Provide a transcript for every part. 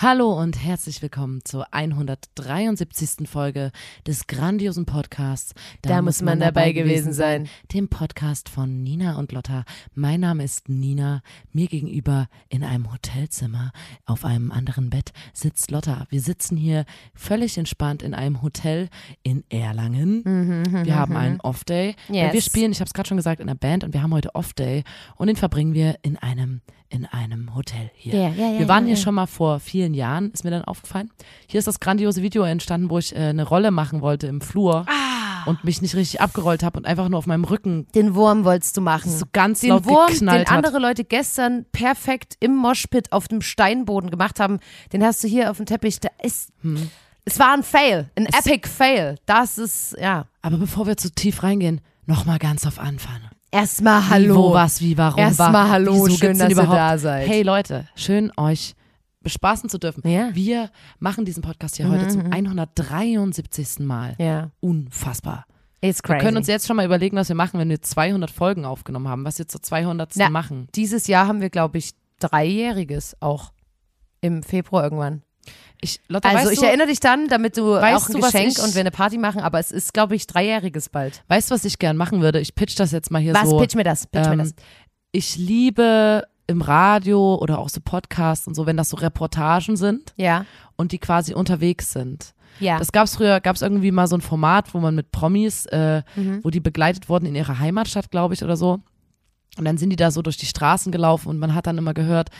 Hallo und herzlich willkommen zur 173. Folge des grandiosen Podcasts. Da muss man dabei gewesen sein. Dem Podcast von Nina und Lotta. Mein Name ist Nina. Mir gegenüber in einem Hotelzimmer auf einem anderen Bett sitzt Lotta. Wir sitzen hier völlig entspannt in einem Hotel in Erlangen. wir haben einen Off-Day. Mhm, Yes. Wir spielen, ich habe es gerade schon gesagt, in einer Band und wir haben heute Off-Day und den verbringen wir in einem in einem Hotel hier. Ja, ja, ja, wir waren hier schon mal vor vielen Jahren, ist mir dann aufgefallen. Hier ist das grandiose Video entstanden, wo ich äh, eine Rolle machen wollte im Flur Ah. und mich nicht richtig abgerollt habe und einfach nur auf meinem Rücken Den Wurm wolltest du machen. so ganz den laut Wurm, den geknallt hat. andere Leute gestern perfekt im Moshpit auf dem Steinboden gemacht haben, den hast du hier auf dem Teppich. Da ist, Hm. Es war ein Fail, ein Epic Fail. Das ist, ja. Aber bevor wir zu tief reingehen, nochmal ganz auf Anfang. Erstmal Wie, wo, was, wie, warum, Erstmal war, hallo, wieso schön, dass ihr überhaupt? da seid. Hey Leute, schön euch bespaßen zu dürfen. Ja. Mhm, Wir machen diesen Podcast hier heute zum 173. Mal. Ja, Unfassbar. it's Wir crazy. können uns jetzt schon mal überlegen, was wir machen, wenn wir 200 Folgen aufgenommen haben, was wir zur 200. Na, machen. Dieses Jahr haben wir, glaube ich, Dreijähriges auch. Im Februar irgendwann. Ich, Lotta, Also ich du, erinnere dich dann, damit du Weißt auch ein du, was Geschenk ich- und wir eine Party machen, aber es ist, glaube ich, Dreijähriges bald. Weißt du, was ich gern machen würde? Ich pitch das jetzt mal hier Was? so. Pitch mir das, pitch mir ähm, das. Ich liebe im Radio oder auch so Podcasts und so, wenn das so Reportagen sind Ja, und die quasi unterwegs sind. ja. Das gab's früher, gab's irgendwie mal so ein Format, wo man mit Promis, äh, Mhm. wo die begleitet wurden in ihrer Heimatstadt, glaube ich, oder so. Und dann sind die da so durch die Straßen gelaufen und man hat dann immer gehört,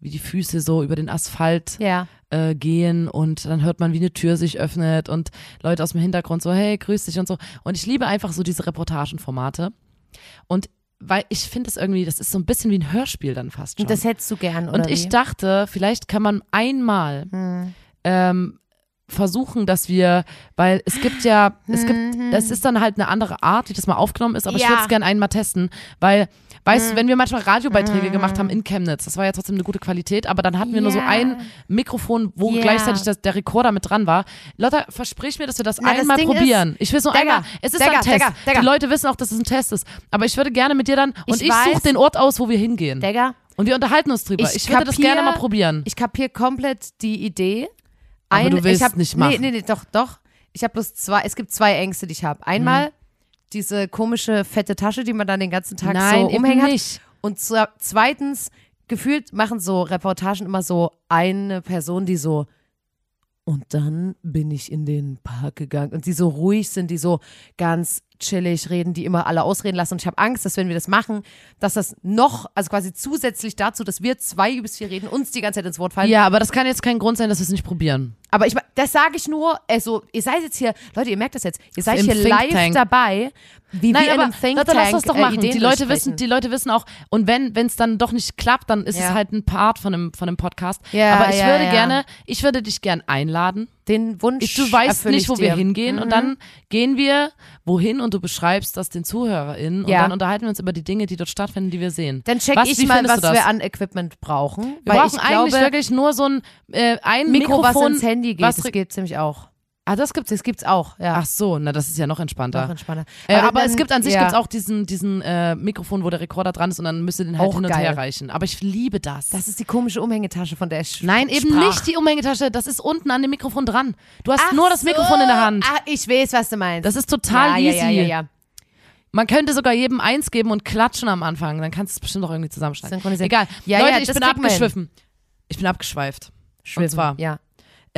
wie die Füße so über den Asphalt ja. äh, gehen und dann hört man, wie eine Tür sich öffnet und Leute aus dem Hintergrund so, hey, grüß dich und so. Und ich liebe einfach so diese Reportagenformate. Und weil ich finde das irgendwie, das ist so ein bisschen wie ein Hörspiel dann fast schon. Und das hättest du gern, oder Und ich wie? dachte, vielleicht kann man einmal Hm. ähm, versuchen, dass wir, weil es gibt ja, es gibt, Mhm. das ist dann halt eine andere Art, wie das mal aufgenommen ist, aber ich Ja. würde es gerne einmal testen, weil, weißt Mhm. du, wenn wir manchmal Radiobeiträge gemacht haben in Chemnitz, das war ja trotzdem eine gute Qualität, aber dann hatten wir nur so ein Mikrofon, wo Ja. gleichzeitig das, der Rekorder mit dran war. Lotta, versprich mir, dass wir das Na, das einmal Ding probieren. ich will so Digga, einmal, es ist Digga, ein Test. Digga. Die Leute wissen auch, dass es ein Test ist, aber ich würde gerne mit dir dann, und Ich ich, suche den Ort aus, wo wir hingehen. Digga, Und wir unterhalten uns drüber. Ich Ich, würde das kapier- gerne mal probieren. ich kapier komplett die Idee. Aber du willst ich hab, nicht Nee, machen. nee, nee, doch, doch. Ich habe bloß zwei, es gibt zwei Ängste, die ich habe. Einmal diese komische fette Tasche, die man dann den ganzen Tag Nein, so eben umhängen hat. nicht. Und zwe- zweitens, gefühlt machen so Reportagen immer so eine Person, die so und dann bin ich in den Park gegangen und die so ruhig sind, die so ganz chillig reden, die immer alle ausreden lassen. Und ich habe Angst, dass wenn wir das machen, dass das noch, also quasi zusätzlich dazu, dass wir zwei übelst viel reden, uns die ganze Zeit ins Wort fallen. Ja, aber das kann jetzt kein Grund sein, dass wir es nicht probieren. Aber ich, das sage ich nur, also ihr seid jetzt hier, Leute, ihr merkt das jetzt, ihr seid Im hier Think live Tank. dabei, wie wir in einem Think Tank lass das doch äh, machen. Ideen die Leute wissen, die Leute wissen auch. Und wenn wenn es dann doch nicht klappt, dann ist Ja. es halt ein Part von einem von einem Podcast. Ja, Aber ich ja, würde ja. gerne, ich würde dich gern einladen. Den Wunsch du weißt nicht, ich wo wir dir. hingehen Mhm. und dann gehen wir wohin und du beschreibst das den ZuhörerInnen und Ja. dann unterhalten wir uns über die Dinge, die dort stattfinden, die wir sehen. Dann check Was, ich mal, was wir an Equipment brauchen. Wir brauchen ich eigentlich glaube, wirklich nur so ein äh, ein Mikro, Mikrofon, was ins Handy geht, was das geht ziemlich auch. Ah, das gibt's. Das gibt's auch, ja. Ach so, na das ist ja noch entspannter. Noch entspannter. Äh, aber dann- es gibt an sich ja. gibt's auch diesen, diesen äh, Mikrofon, wo der Rekorder dran ist und dann müsst ihr den halt Auch hin und geil. her reichen. Aber ich liebe das. Das ist die komische Umhängetasche, von der ich Nein, eben sprach. nicht die Umhängetasche. Das ist unten an dem Mikrofon dran. Du hast Ach nur das so. Mikrofon in der Hand. Ah, ich weiß, was du meinst. Das ist total ja, easy. Ja, ja, ja, ja. Man könnte sogar jedem eins geben und klatschen am Anfang. Dann kannst du es bestimmt auch irgendwie zusammenschneiden. Synchronisieren. Egal. Ja, Leute, ich bin abgeschwiffen. Ich bin abgeschweift. Schwimmen, zwar- ja.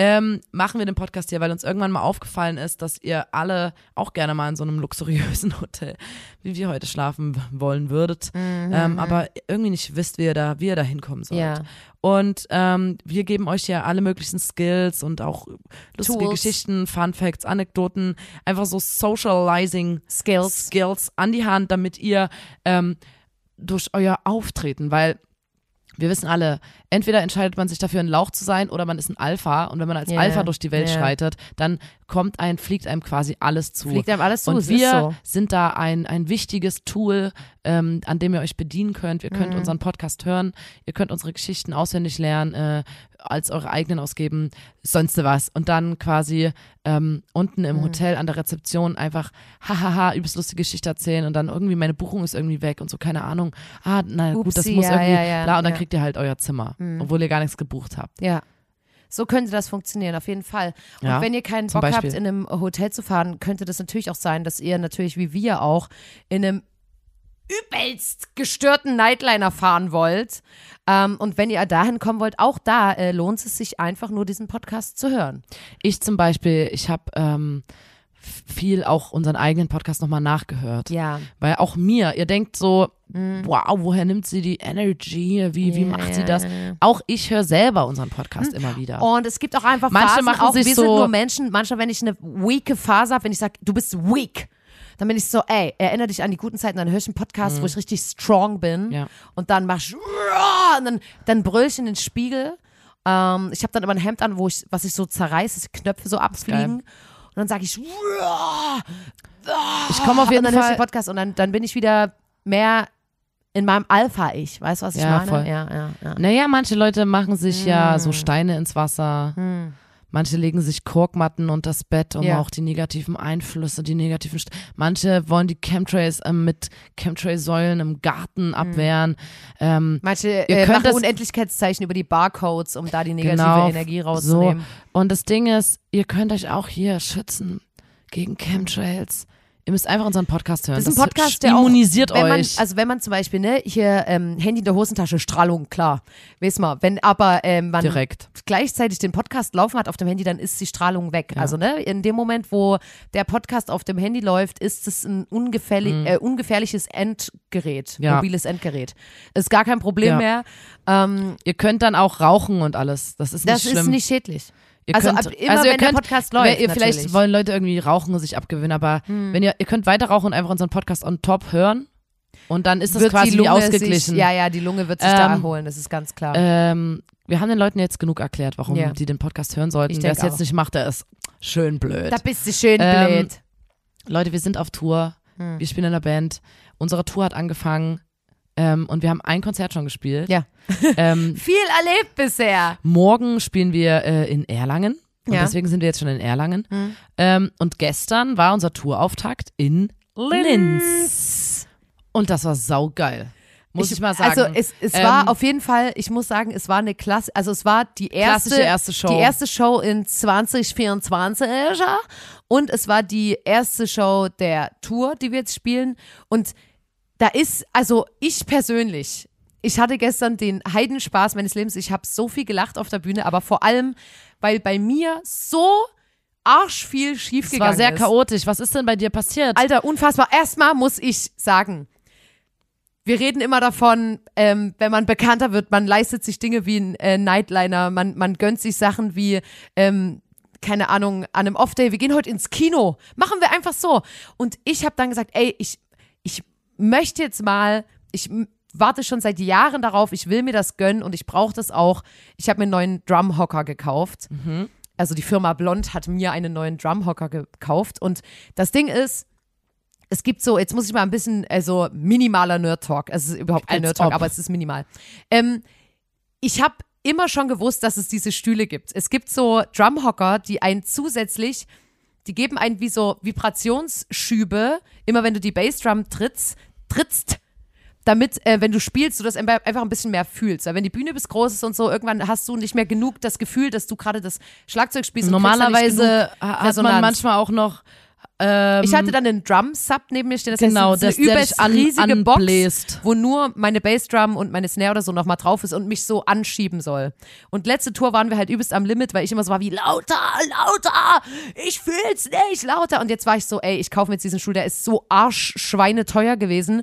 Ähm, machen wir den Podcast hier, weil uns irgendwann mal aufgefallen ist, dass ihr alle auch gerne mal in so einem luxuriösen Hotel, wie wir heute schlafen wollen würdet, ähm, aber irgendwie nicht wisst, wie ihr da, wie ihr da hinkommen sollt. Ja. Und ähm, wir geben euch ja alle möglichen Skills und auch lustige Tools. Geschichten, Fun Facts, Anekdoten, einfach so Socializing Skills. Skills an die Hand, damit ihr ähm, durch euer Auftreten, weil wir wissen alle, entweder entscheidet man sich dafür, ein Lauch zu sein oder man ist ein Alpha. Und wenn man als Ja, Alpha durch die Welt ja. schreitet, dann kommt ein, fliegt einem quasi alles zu. Fliegt einem alles zu, Und wir so. sind da ein, ein wichtiges Tool, ähm, an dem ihr euch bedienen könnt. Ihr Mhm. könnt unseren Podcast hören, ihr könnt unsere Geschichten auswendig lernen, äh, als eure eigenen ausgeben, sonst was. Und dann quasi ähm, unten Mhm. im Hotel an der Rezeption einfach hahaha, übelst lustige Geschichte erzählen und dann irgendwie meine Buchung ist irgendwie weg und so, keine Ahnung. Ah, na gut, das Upsi, muss ja, irgendwie, ja, ja, bla, und dann kriegt ihr halt euer Zimmer, obwohl ihr gar nichts gebucht habt. Ja. So könnte das funktionieren, auf jeden Fall. Und Ja, wenn ihr keinen Bock habt, in einem Hotel zu fahren, könnte das natürlich auch sein, dass ihr natürlich wie wir auch in einem übelst gestörten Nightliner fahren wollt. Ähm, und wenn ihr dahin kommen wollt, auch da äh, lohnt es sich einfach nur, diesen Podcast zu hören. Ich zum Beispiel, ich habe ähm, viel auch unseren eigenen Podcast nochmal nachgehört. Ja. Weil auch mir, ihr denkt so, wow, woher nimmt sie die Energy? Wie, wie Ja, macht sie das? ja, ja. Auch ich höre selber unseren Podcast immer wieder. Und es gibt auch einfach Manche Phasen, machen auch sich wir sind so- nur Menschen. Manchmal, wenn ich eine weake Phase habe, wenn ich sage, du bist weak, dann bin ich so, ey, erinnere dich an die guten Zeiten, dann höre ich einen Podcast, wo ich richtig strong bin Mhm. Ja. und dann mach ich und dann, dann brüll ich in den Spiegel. Ähm, ich habe dann immer ein Hemd an, wo ich, was ich so zerreiße, Knöpfe so abfliegen. Und dann sage ich, Ich komme auf und jeden dann höre ich Fall. den Podcast und dann, dann bin ich wieder mehr in meinem Alpha-Ich. Weißt du, was ich Ja, meine? voll. Ja, ja, ja. Naja, manche Leute machen sich ja Mm. so Steine ins Wasser. Manche legen sich Korkmatten unter das Bett, um Ja. auch die negativen Einflüsse, die negativen. St Manche wollen die Chemtrails ähm, mit Chemtrail-Säulen im Garten abwehren. Ähm, Manche Ihr äh, könnt machen das- Unendlichkeitszeichen über die Barcodes, um da die negative Genau, Energie so. rauszunehmen. Und das Ding ist, ihr könnt euch auch hier schützen gegen Chemtrails. Ihr müsst einfach unseren Podcast hören. Das ist ein Podcast, der auch, immunisiert wenn man, euch. also wenn man zum Beispiel, ne, hier ähm, Handy in der Hosentasche, Strahlung, klar, weiß mal. Wenn aber ähm, man Direkt. gleichzeitig den Podcast laufen hat auf dem Handy, dann ist die Strahlung weg. Also ne, in dem Moment, wo der Podcast auf dem Handy läuft, ist es ein ungefährlich, äh, ungefährliches Endgerät, Mhm. Ja. mobiles Endgerät. Ist gar kein Problem Ja. mehr. Ähm, ihr könnt dann auch rauchen und alles. Das ist nicht das schlimm. ist nicht schädlich. Ihr Also könnt, ab immer, also ihr wenn der könnt, Podcast läuft, ihr vielleicht natürlich. Hm. wollen Leute irgendwie rauchen und sich abgewinnen, aber wenn ihr, ihr könnt weiter rauchen und einfach unseren Podcast on top hören und dann ist das wird quasi ausgeglichen. Sich, ja, ja, die Lunge wird sich da Ähm, erholen, das ist ganz klar. Ähm, wir haben den Leuten jetzt genug erklärt, warum Ja. die den Podcast hören sollten. Wer es jetzt nicht macht, der ist schön blöd. da bist du schön Ähm, blöd. Leute, wir sind auf Tour. Hm. Wir spielen in der Band. Unsere Tour hat angefangen ähm, und wir haben ein Konzert schon gespielt. Ja. ähm, Viel erlebt bisher. morgen spielen wir äh, in Erlangen. Und Ja. deswegen sind wir jetzt schon in Erlangen. Hm. Ähm, und gestern war unser Tourauftakt in Linz. Und das war saugeil. Muss ich, mal sagen. Also es, es Ähm, war auf jeden Fall, ich muss sagen, es war eine Klasse, also es war die erste, erste Show. die erste Show in 2024 und es war die erste Show der Tour, die wir jetzt spielen und da ist, also ich persönlich, ich hatte gestern den Heidenspaß meines Lebens, ich habe so viel gelacht auf der Bühne, aber vor allem, weil bei mir so arsch viel es schiefgegangen war sehr ist. chaotisch. Was ist denn bei dir passiert? Alter, unfassbar. Erstmal muss ich sagen, wir reden immer davon, ähm, wenn man bekannter wird, man leistet sich Dinge wie ein äh, Nightliner, man, man gönnt sich Sachen wie, ähm, keine Ahnung, an einem Off-Day, wir gehen heute ins Kino. Machen wir einfach so. Und ich habe dann gesagt, ey, ich möchte jetzt mal, ich warte schon seit Jahren darauf, ich will mir das gönnen und ich brauche das auch. Ich habe mir einen neuen Drumhocker gekauft. Also die Firma Blond hat mir einen neuen Drumhocker gekauft. Und das Ding ist, es gibt so, jetzt muss ich mal ein bisschen, also minimaler Nerd-Talk. Es ist überhaupt kein Nerd-Talk, aber es ist minimal. Ähm, ich habe immer schon gewusst, dass es diese Stühle gibt. Es gibt so Drumhocker, die einen zusätzlich, die geben einen wie so Vibrationsschübe, immer wenn du die Bassdrum trittst, trittst, damit, äh, wenn du spielst, du das einfach ein bisschen mehr fühlst. Weil wenn die Bühne bis groß ist und so, irgendwann hast du nicht mehr genug das Gefühl, dass du gerade das Schlagzeug spielst. Normalerweise hat man manchmal auch noch ähm, Ich hatte dann einen Drum-Sub neben mir stehen. Das Genau, heißt, dass eine übelst an- riesige anbläst. Box, wo nur meine Bassdrum und meine Snare oder so nochmal drauf ist und mich so anschieben soll. Und letzte Tour waren wir halt übelst am Limit, weil ich immer so war wie lauter, lauter, ich fühl's nicht, lauter. Und jetzt war ich so, ey, ich kaufe mir jetzt diesen Stuhl, der ist so arschschweineteuer gewesen.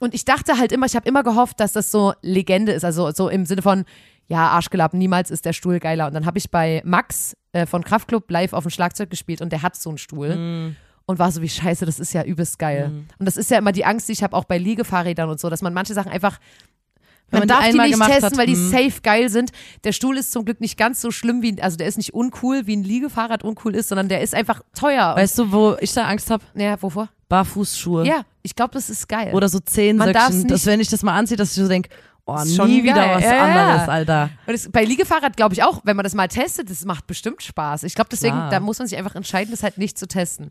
Und ich dachte halt immer, ich habe immer gehofft, dass das so Legende ist, also so im Sinne von, ja, Arschgelappen, niemals ist der Stuhl geiler. Und dann habe ich bei Max äh, von Kraftklub live auf dem Schlagzeug gespielt und der hat so einen Stuhl. Und war so wie scheiße, das ist ja übelst geil. Und das ist ja immer die Angst, die ich habe auch bei Liegefahrrädern und so, dass man manche Sachen einfach Man die darf die einmal nicht testen, hat, weil die hm. safe geil sind. Der Stuhl ist zum Glück nicht ganz so schlimm wie, also der ist nicht uncool, wie ein Liegefahrrad uncool ist, sondern der ist einfach teuer. Weißt du, wo ich da Angst habe? ja, wovor? Barfußschuhe. Ja, ich glaube, das ist geil. Oder so Man Zehensöckchen, dass wenn ich das mal anziehe, dass ich so denke, oh, Ist schon nie wieder geil. was Ja, anderes, Alter. Und das, bei Liegefahrrad glaube ich auch, wenn man das mal testet, das macht bestimmt Spaß. Ich glaube, deswegen, Klar. da muss man sich einfach entscheiden, das halt nicht zu testen.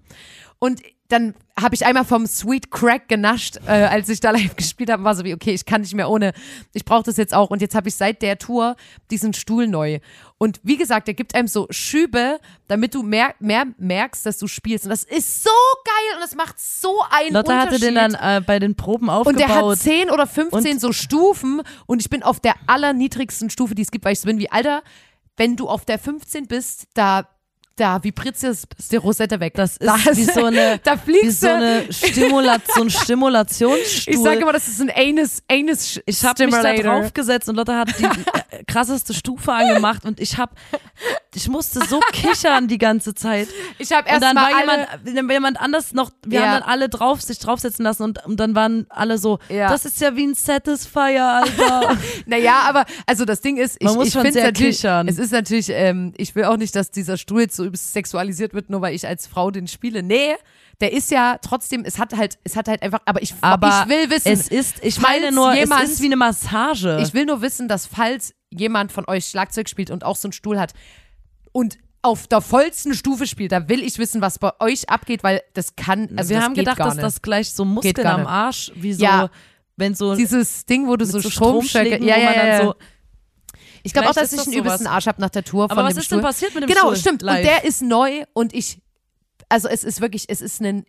Und dann habe ich einmal vom Sweet Crack genascht, äh, als ich da live gespielt habe, war so wie, okay, ich kann nicht mehr ohne, ich brauche das jetzt auch. Und jetzt habe ich seit der Tour diesen Stuhl neu. Und wie gesagt, der gibt einem so Schübe, damit du mehr, mehr merkst, dass du spielst. Und das ist so geil und das macht so einen Lotte hatte Unterschied. den dann äh, bei den Proben aufgebaut. Und der hat 10 oder 15 Und- so Stufen und ich bin auf der allerniedrigsten Stufe, die es gibt, weil ich so bin wie, Alter, wenn du auf der 15 bist, da, da vibriert das die Rosette weg. das ist da wie so eine, da wie fliegst so du. eine Stimula so ein Stimulationsstuhl. Ich sage immer, das ist ein Anus, Anus ich habe mich da draufgesetzt und Lotte hat die äh, krasseste Stufe angemacht und ich habe, ich musste so kichern die ganze Zeit. Ich habe Und erst dann mal war jemand, jemand anders noch, wir Ja. haben dann alle drauf, sich draufsetzen lassen und, und dann waren alle so, Ja. das ist ja wie ein Satisfier, Alter. Naja, aber also das Ding ist, ich, Man muss ich schon finde sehr natürlich, kichern. es ist natürlich, ähm, ich will auch nicht, dass dieser Stuhl jetzt so übelst sexualisiert wird, nur weil ich als Frau den spiele. Nee, der ist ja trotzdem, es hat halt, es hat halt einfach, aber ich, Aber ich will wissen, es ist, ich meine nur, jemand- es ist wie eine Massage. Ich will nur wissen, dass falls jemand von euch Schlagzeug spielt und auch so einen Stuhl hat und auf der vollsten Stufe spielt, da will ich wissen, was bei euch abgeht, weil das kann, also wir haben gedacht, dass nicht. das gleich so Muskeln am. Arsch, wie so, Ja. wenn so dieses Ding, wo du so, so Stromschläge, ja, wo ja, man ja, dann ja. so, Ich glaube auch, dass ich das einen übelsten. Arsch habe nach der Tour Aber von was dem ist Stuhl. denn passiert mit dem genau, Stuhl? stimmt. Live. Und der ist neu und ich, also es ist wirklich, es ist ein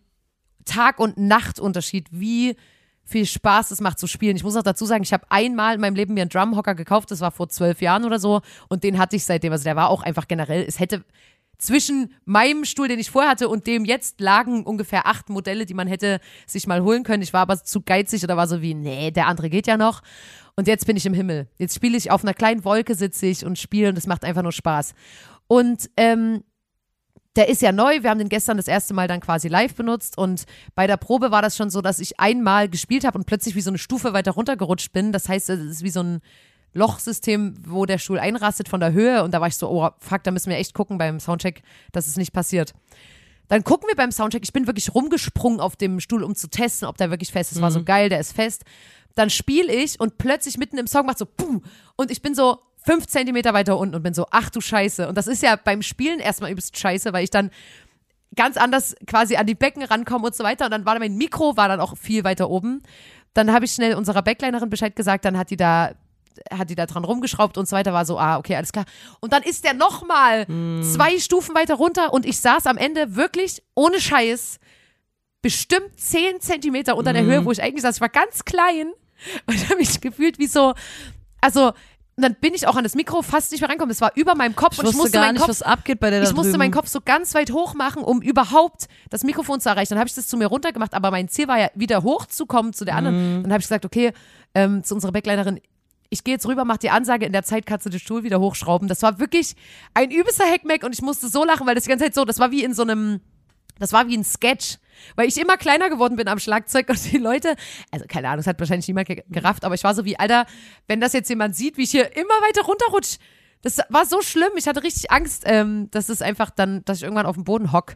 Tag- und Nachtunterschied, wie viel Spaß es macht zu spielen. Ich muss auch dazu sagen, ich habe einmal in meinem Leben mir einen Drumhocker gekauft, das war vor zwölf Jahren oder so und den hatte ich seitdem. Also der war auch einfach generell, es hätte zwischen meinem Stuhl, den ich vorher hatte, und dem jetzt lagen ungefähr acht Modelle, die man hätte sich mal holen können. Ich war aber zu geizig oder war so wie, nee, der andere geht ja noch. Und jetzt bin ich im Himmel. Jetzt spiele ich auf einer kleinen Wolke, sitze ich und spiele und es macht einfach nur Spaß. Und ähm, der ist ja neu. Wir haben den gestern das erste Mal dann quasi live benutzt und bei der Probe war das schon so, dass ich einmal gespielt habe und plötzlich wie so eine Stufe weiter runtergerutscht bin. Das heißt, es ist wie so ein Lochsystem, wo der Stuhl einrastet von der Höhe und da war ich so, oh fuck, da müssen wir echt gucken beim Soundcheck, dass es nicht passiert. Dann gucken wir beim Soundcheck, ich bin wirklich rumgesprungen auf dem Stuhl, um zu testen, ob der wirklich fest ist. War so geil, der ist fest. Dann spiele ich und plötzlich mitten im Song macht so Puh, und ich bin so fünf Zentimeter weiter unten und bin so, ach du Scheiße. Und das ist ja beim Spielen erstmal übelst scheiße, weil ich dann ganz anders quasi an die Becken rankomme und so weiter. Und dann war mein Mikro war dann auch viel weiter oben. Dann habe ich schnell unserer Backlinerin Bescheid gesagt, dann hat die da hat die da dran rumgeschraubt und so weiter, war so, ah, okay, alles klar. Und dann ist der nochmal zwei Stufen weiter runter und ich saß am Ende wirklich ohne Scheiß bestimmt zehn Zentimeter unter der Höhe, wo ich eigentlich saß. Ich war ganz klein und habe mich gefühlt wie so, also, und dann bin ich auch an das Mikro fast nicht mehr rangekommen. Es war über meinem Kopf ich und ich musste gar meinen nicht, Kopf was abgeht bei der ich musste drüben. meinen Kopf so ganz weit hoch machen, um überhaupt das Mikrofon zu erreichen. Dann habe ich das zu mir runtergemacht, aber mein Ziel war ja, wieder hochzukommen zu der anderen. Mhm. Dann habe ich gesagt, okay, ähm, zu unserer Backlinerin, ich gehe jetzt rüber, mach die Ansage, in der Zeit kannst du den Stuhl wieder hochschrauben. Das war wirklich ein übelster Heckmeck und ich musste so lachen, weil das die ganze Zeit so, das war wie in so einem, das war wie ein Sketch, weil ich immer kleiner geworden bin am Schlagzeug und die Leute, also keine Ahnung, das hat wahrscheinlich niemand ge- gerafft, aber ich war so wie, Alter, wenn das jetzt jemand sieht, wie ich hier immer weiter runterrutsch, das war so schlimm. Ich hatte richtig Angst, ähm, dass es einfach dann, dass ich irgendwann auf dem Boden hock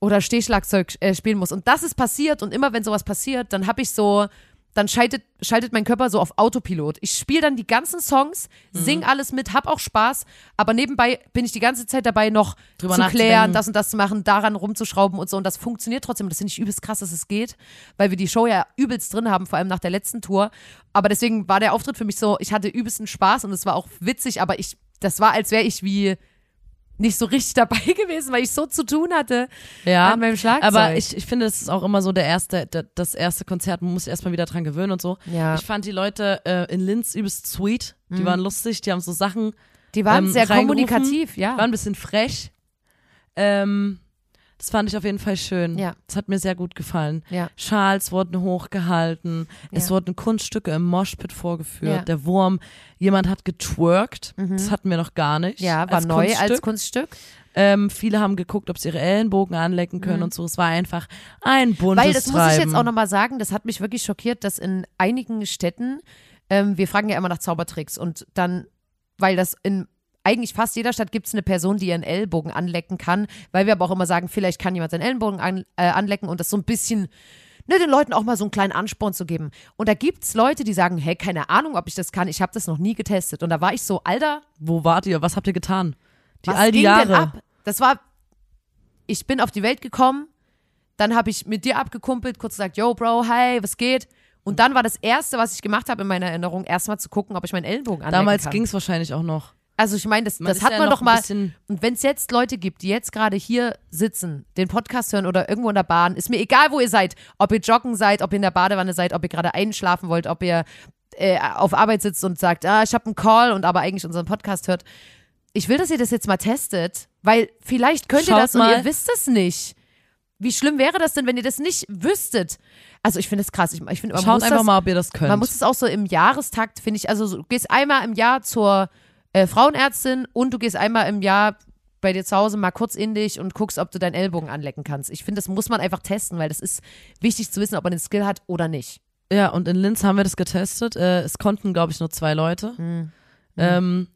oder Stehschlagzeug äh, spielen muss. Und das ist passiert und immer wenn sowas passiert, dann habe ich so, dann schaltet, schaltet mein Körper so auf Autopilot. Ich spiele dann die ganzen Songs, Mhm. sing alles mit, hab auch Spaß, aber nebenbei bin ich die ganze Zeit dabei, noch Drüber zu klären, das und das zu machen, daran rumzuschrauben und so. Und das funktioniert trotzdem. Das finde ich übelst krass, dass es geht, weil wir die Show ja übelst drin haben, vor allem nach der letzten Tour. Aber deswegen war der Auftritt für mich so, ich hatte übelsten Spaß und es war auch witzig, aber ich, das war, als wäre ich wie nicht so richtig dabei gewesen, weil ich so zu tun hatte ja, an meinem Schlagzeug. aber ich, ich finde, das ist auch immer so der erste, der, das erste Konzert, man muss sich erstmal wieder dran gewöhnen und so. Ja. Ich fand die Leute äh, in Linz übelst sweet, die waren lustig, die haben so Sachen, Die waren ähm, sehr kommunikativ, ja. waren ein bisschen frech. Ähm, das fand ich auf jeden Fall schön. Ja. Das hat mir sehr gut gefallen. Ja. Schals wurden hochgehalten. Es Ja. wurden Kunststücke im Moshpit vorgeführt. Ja. Der Wurm, jemand hat getwerkt. Das hatten wir noch gar nicht. ja, war als neu Kunststück. als Kunststück. Ähm, viele haben geguckt, ob sie ihre Ellenbogen anlecken können und so. Es war einfach ein buntes Mhm. Weil das muss ich Treiben. jetzt auch nochmal sagen, das hat mich wirklich schockiert, dass in einigen Städten ähm, wir fragen ja immer nach Zaubertricks und dann, weil das in eigentlich fast jeder Stadt gibt es eine Person, die ihren Ellbogen anlecken kann, weil wir aber auch immer sagen, vielleicht kann jemand seinen Ellenbogen an, äh, anlecken und das so ein bisschen ne, den Leuten auch mal so einen kleinen Ansporn zu geben. Und da gibt es Leute, die sagen, hey, keine Ahnung, ob ich das kann, ich habe das noch nie getestet. Und da war ich so, Alter, Wo wart ihr? Was habt ihr getan? Die was all die ging Jahre. denn ab? Das war, ich bin auf die Welt gekommen, dann habe ich mit dir abgekumpelt, kurz gesagt, yo, Bro, hi, was geht? Und dann war das Erste, was ich gemacht habe in meiner Erinnerung, erstmal zu gucken, ob ich meinen Ellenbogen anlecken Damals kann. ging es wahrscheinlich auch noch. Also ich meine, das, Man das hat ja man doch mal. Und wenn es jetzt Leute gibt, die jetzt gerade hier sitzen, den Podcast hören oder irgendwo in der Bahn, ist mir egal, wo ihr seid, ob ihr joggen seid, ob ihr in der Badewanne seid, ob ihr gerade einschlafen wollt, ob ihr äh, auf Arbeit sitzt und sagt, ah, ich habe einen Call und aber eigentlich unseren Podcast hört. Ich will, dass ihr das jetzt mal testet, weil vielleicht könnt ihr Schaut das und mal. ihr wisst es nicht. Wie schlimm wäre das denn, wenn ihr das nicht wüsstet? Also ich finde es krass. Ich, ich finde, man Schaut einfach das, mal, ob ihr das könnt. man muss es auch so im Jahrestakt, finde ich, also so, du gehst einmal im Jahr zur äh, Frauenärztin und du gehst einmal im Jahr bei dir zu Hause mal kurz in dich und guckst, ob du deinen Ellbogen anlecken kannst. Ich finde, das muss man einfach testen, weil das ist wichtig zu wissen, ob man den Skill hat oder nicht. ja, und in Linz haben wir das getestet. Äh, es konnten, glaube ich, nur zwei Leute. Ähm,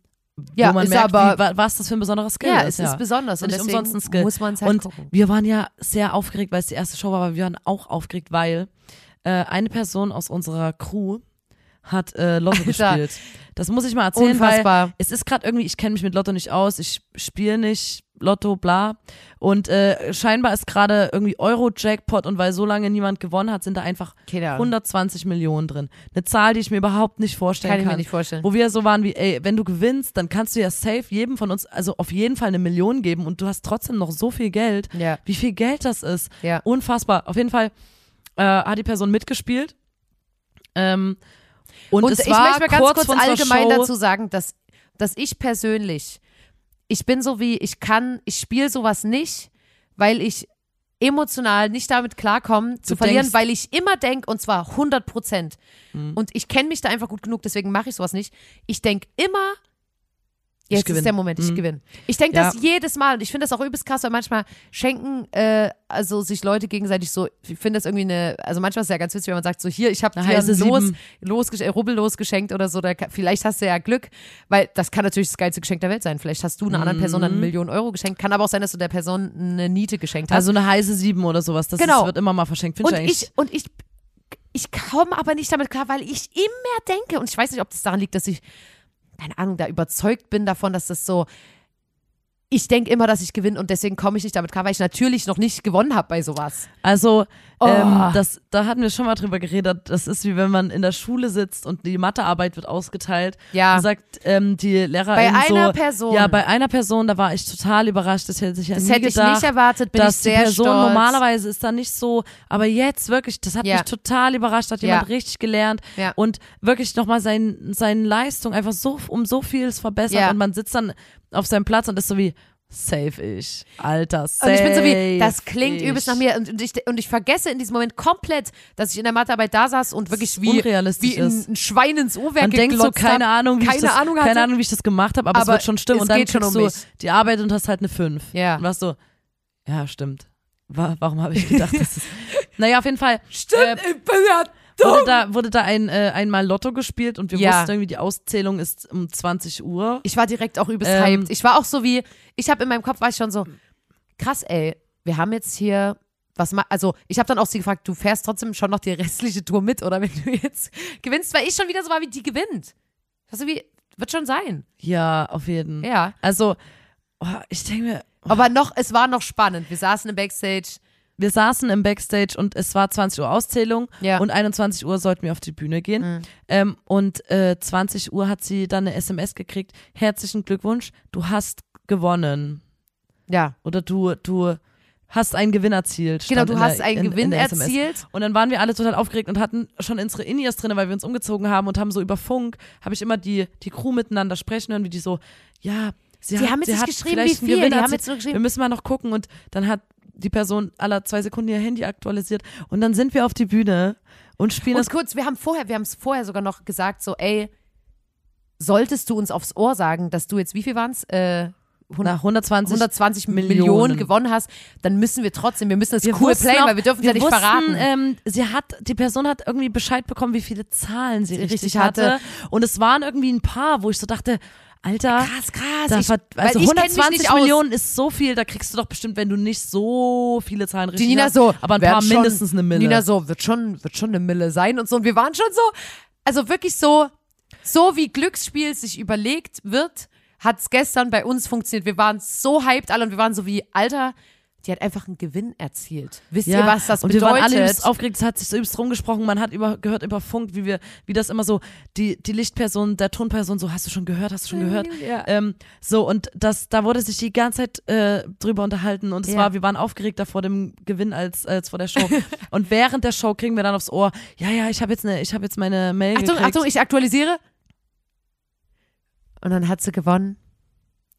Ja, wo man ist merkt, aber- wie, wa- was das für ein besonderer Skill Ja, ist. es ist besonders und Nicht deswegen umsonst ein Skill. muss man es halt und gucken. wir waren ja sehr aufgeregt, weil es die erste Show war, aber wir waren auch aufgeregt, weil äh, eine Person aus unserer Crew hat äh, Lotto Alter. gespielt. Das muss ich mal erzählen, Unfassbar. weil es ist gerade irgendwie, ich kenne mich mit Lotto nicht aus, ich spiele nicht Lotto, bla. Und äh, scheinbar ist gerade irgendwie Euro-Jackpot und weil so lange niemand gewonnen hat, sind da einfach Keine Ahnung. 120 Millionen drin. Eine Zahl, die ich mir überhaupt nicht vorstellen Kann kann. ich mir nicht vorstellen. Wo wir so waren wie, ey, wenn du gewinnst, dann kannst du ja safe jedem von uns, also auf jeden Fall eine Million geben und du hast trotzdem noch so viel Geld. Ja. Wie viel Geld das ist. Ja. Unfassbar. Auf jeden Fall äh, hat die Person mitgespielt. Ähm, und, Und es ich war möchte mal ganz kurz kurz allgemein Show, dazu sagen, dass, dass ich persönlich, ich bin so wie, ich kann, ich spiele sowas nicht, weil ich emotional nicht damit klarkomme, zu Du verlieren, denkst- weil ich immer denke, und zwar 100 Prozent. Mhm. Und ich kenne mich da einfach gut genug, deswegen mache ich sowas nicht. Ich denke immer, jetzt ist der Moment, ich Mhm. gewinne. Ich denke Ja. das jedes Mal und ich finde das auch übelst krass, weil manchmal schenken äh, also sich Leute gegenseitig so, ich finde das irgendwie eine, also manchmal ist es ja ganz witzig, wenn man sagt so, hier, ich habe dir heiße Los, los, rubbellos geschenkt oder so, da, vielleicht hast du ja Glück, weil das kann natürlich das geilste Geschenk der Welt sein. Vielleicht hast du einer anderen Person eine Million Euro geschenkt, kann aber auch sein, dass du der Person eine Niete geschenkt hast. also eine heiße Sieben oder sowas. Das Genau. ist, wird immer mal verschenkt. Finde und ich ich, und ich, ich komme aber nicht damit klar, weil ich immer denke, und ich weiß nicht, ob das daran liegt, dass ich, keine Ahnung, da überzeugt bin davon, dass das so, ich denke immer, dass ich gewinne und deswegen komme ich nicht damit klar, weil ich natürlich noch nicht gewonnen habe bei sowas. Also, Oh. ähm, das, da hatten wir schon mal drüber geredet. Das ist wie wenn man in der Schule sitzt und die Mathearbeit wird ausgeteilt. Ja. Und sagt ähm, die Lehrerin Bei einer so, Person. Ja, bei einer Person, da war ich total überrascht. Das hätte ich ja Das hätte ich gedacht. nicht erwartet, bin dass ich sehr die Person stolz. normalerweise ist da nicht so, aber jetzt wirklich, das hat Ja. mich total überrascht, hat Ja. jemand richtig gelernt Ja. und wirklich nochmal sein, seine Leistung einfach so um so vieles verbessert Ja. und man sitzt dann auf seinem Platz und ist so wie safe ich, Alter, safe Und ich bin so wie, das klingt ich. übelst nach mir. Und, und, ich, und ich vergesse in diesem Moment komplett, dass ich in der Mathearbeit da saß und wirklich wie, unrealistisch wie ein, ist. ein Schwein ins Uhrwerk Man denkt so, keine Ahnung, wie keine ich das, Ahnung keine Ahnung, wie ich das gemacht habe, aber, Aber es wird schon stimmen. Und dann geht schon kriegst um du die Arbeit und hast halt eine 5. Ja. Und warst so, ja, stimmt. Wa warum habe ich gedacht, dass es. Naja, auf jeden Fall. Stimmt, Äh, ich bin ja Wurde da, wurde da ein, äh, einmal Lotto gespielt und wir Ja. wussten irgendwie, die Auszählung ist um 20 Uhr. Ich war direkt auch übelst Ähm, hyped. Ich war auch so wie, ich habe in meinem Kopf war ich schon so, krass, ey, wir haben jetzt hier, was also ich habe dann auch sie gefragt, du fährst trotzdem schon noch die restliche Tour mit oder wenn du jetzt gewinnst, weil ich schon wieder so war, wie die gewinnt. Also wie, wird schon sein. Ja, auf jeden. Ja. Also, oh, ich denke mir, Aber noch, es war noch spannend. Wir saßen im Backstage. Wir saßen im Backstage und es war 20 Uhr Auszählung Ja. und 21 Uhr sollten wir auf die Bühne gehen. Mhm. Ähm, und äh, 20 Uhr hat sie dann eine SMS gekriegt. Herzlichen Glückwunsch, du hast gewonnen. Ja. Oder du, du hast einen Gewinn erzielt. Genau, du hast der, einen in, Gewinn in erzielt. Und dann waren wir alle total aufgeregt und hatten schon unsere In-Ears drin, weil wir uns umgezogen haben und haben so über Funk, habe ich immer die, die Crew miteinander sprechen hören, wie die so, ja, sie, Die hat, haben jetzt sie nicht geschrieben, wie viel. Die haben jetzt nur geschrieben- Wir müssen mal noch gucken und dann hat die Person aller zwei Sekunden ihr Handy aktualisiert und dann sind wir auf die Bühne und spielen Und das. kurz, wir haben vorher, wir haben es vorher sogar noch gesagt, so, ey, solltest du uns aufs Ohr sagen, dass du jetzt, wie viel waren's? Äh, nach 120, 120 Millionen. Millionen. gewonnen hast, dann müssen wir trotzdem, wir müssen das Wir cool playen, auch- weil wir dürfen es ja nicht wussten, verraten. Ähm, sie hat, die Person hat irgendwie Bescheid bekommen, wie viele Zahlen sie, Sie richtig, richtig hatte. hatte. Und es waren irgendwie ein paar, wo ich so dachte, Alter, krass, krass. ver- also ich kenn mich 120 nicht aus. Millionen ist so viel, da kriegst du doch bestimmt, wenn du nicht so viele Zahlen richtig Die Nina hast, so, aber ein paar schon, mindestens eine Mille. Nina so, wird schon, wird schon eine Mille sein und so. Und wir waren schon so, also wirklich so, so wie Glücksspiel sich überlegt wird, hat es gestern bei uns funktioniert. Wir waren so hyped alle und wir waren so wie, Alter, die hat einfach einen Gewinn erzielt. Wisst ihr, was das und bedeutet? wir waren alle übelst aufgeregt, es hat sich so übelst rumgesprochen, man hat über, gehört über Funk, wie wir, wie das immer so, die, die Lichtperson, der Tonperson so, hast du schon gehört, hast du schon gehört? Ja. Ähm, so, und das, da wurde sich die ganze Zeit äh, drüber unterhalten und es Ja. war, wir waren aufgeregter vor dem Gewinn als, als vor der Show. und während der Show kriegen wir dann aufs Ohr, ja, ja, ich habe jetzt eine, ich habe jetzt meine Mail Achtung, gekriegt. Achtung, ich aktualisiere. Und dann hat sie gewonnen.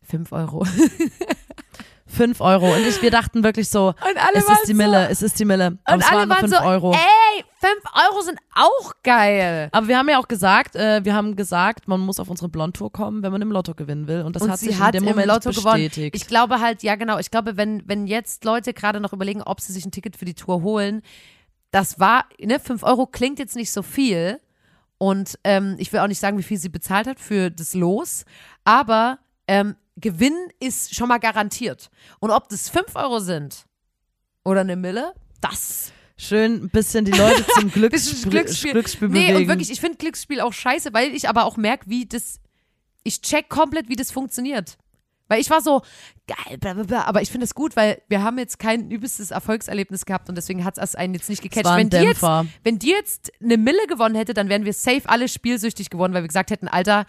Fünf Euro. Fünf Euro. Und ich, wir dachten wirklich so, es ist die Mille, es ist die Mille. Aber Und es alle waren waren fünf so, Euro. ey, fünf Euro sind auch geil. Aber wir haben ja auch gesagt, äh, wir haben gesagt, man muss auf unsere Blondtour kommen, wenn man im Lotto gewinnen will. Und das und hat sie sich hat in dem im Moment Lotto bestätigt. gewonnen. Ich glaube halt, ja genau, ich glaube, wenn, wenn jetzt Leute gerade noch überlegen, ob sie sich ein Ticket für die Tour holen, das war, ne, fünf Euro klingt jetzt nicht so viel. Und ähm, ich will auch nicht sagen, wie viel sie bezahlt hat für das Los, aber ähm, Gewinn ist schon mal garantiert. Und ob das fünf Euro sind oder eine Mille, das Schön ein bisschen die Leute zum Glücksspiel, Glücksspiel. Glücksspiel Nee, bewegen. und wirklich, ich finde Glücksspiel auch scheiße, weil ich aber auch merke, wie das. Ich check komplett, wie das funktioniert. Weil ich war so, geil, bla, bla, bla. aber ich finde es gut, weil wir haben jetzt kein übelstes Erfolgserlebnis gehabt und deswegen hat es einen jetzt nicht gecatcht. Wenn die, jetzt, wenn die jetzt eine Mille gewonnen hätte, dann wären wir safe alle spielsüchtig geworden, weil wir gesagt hätten, Alter,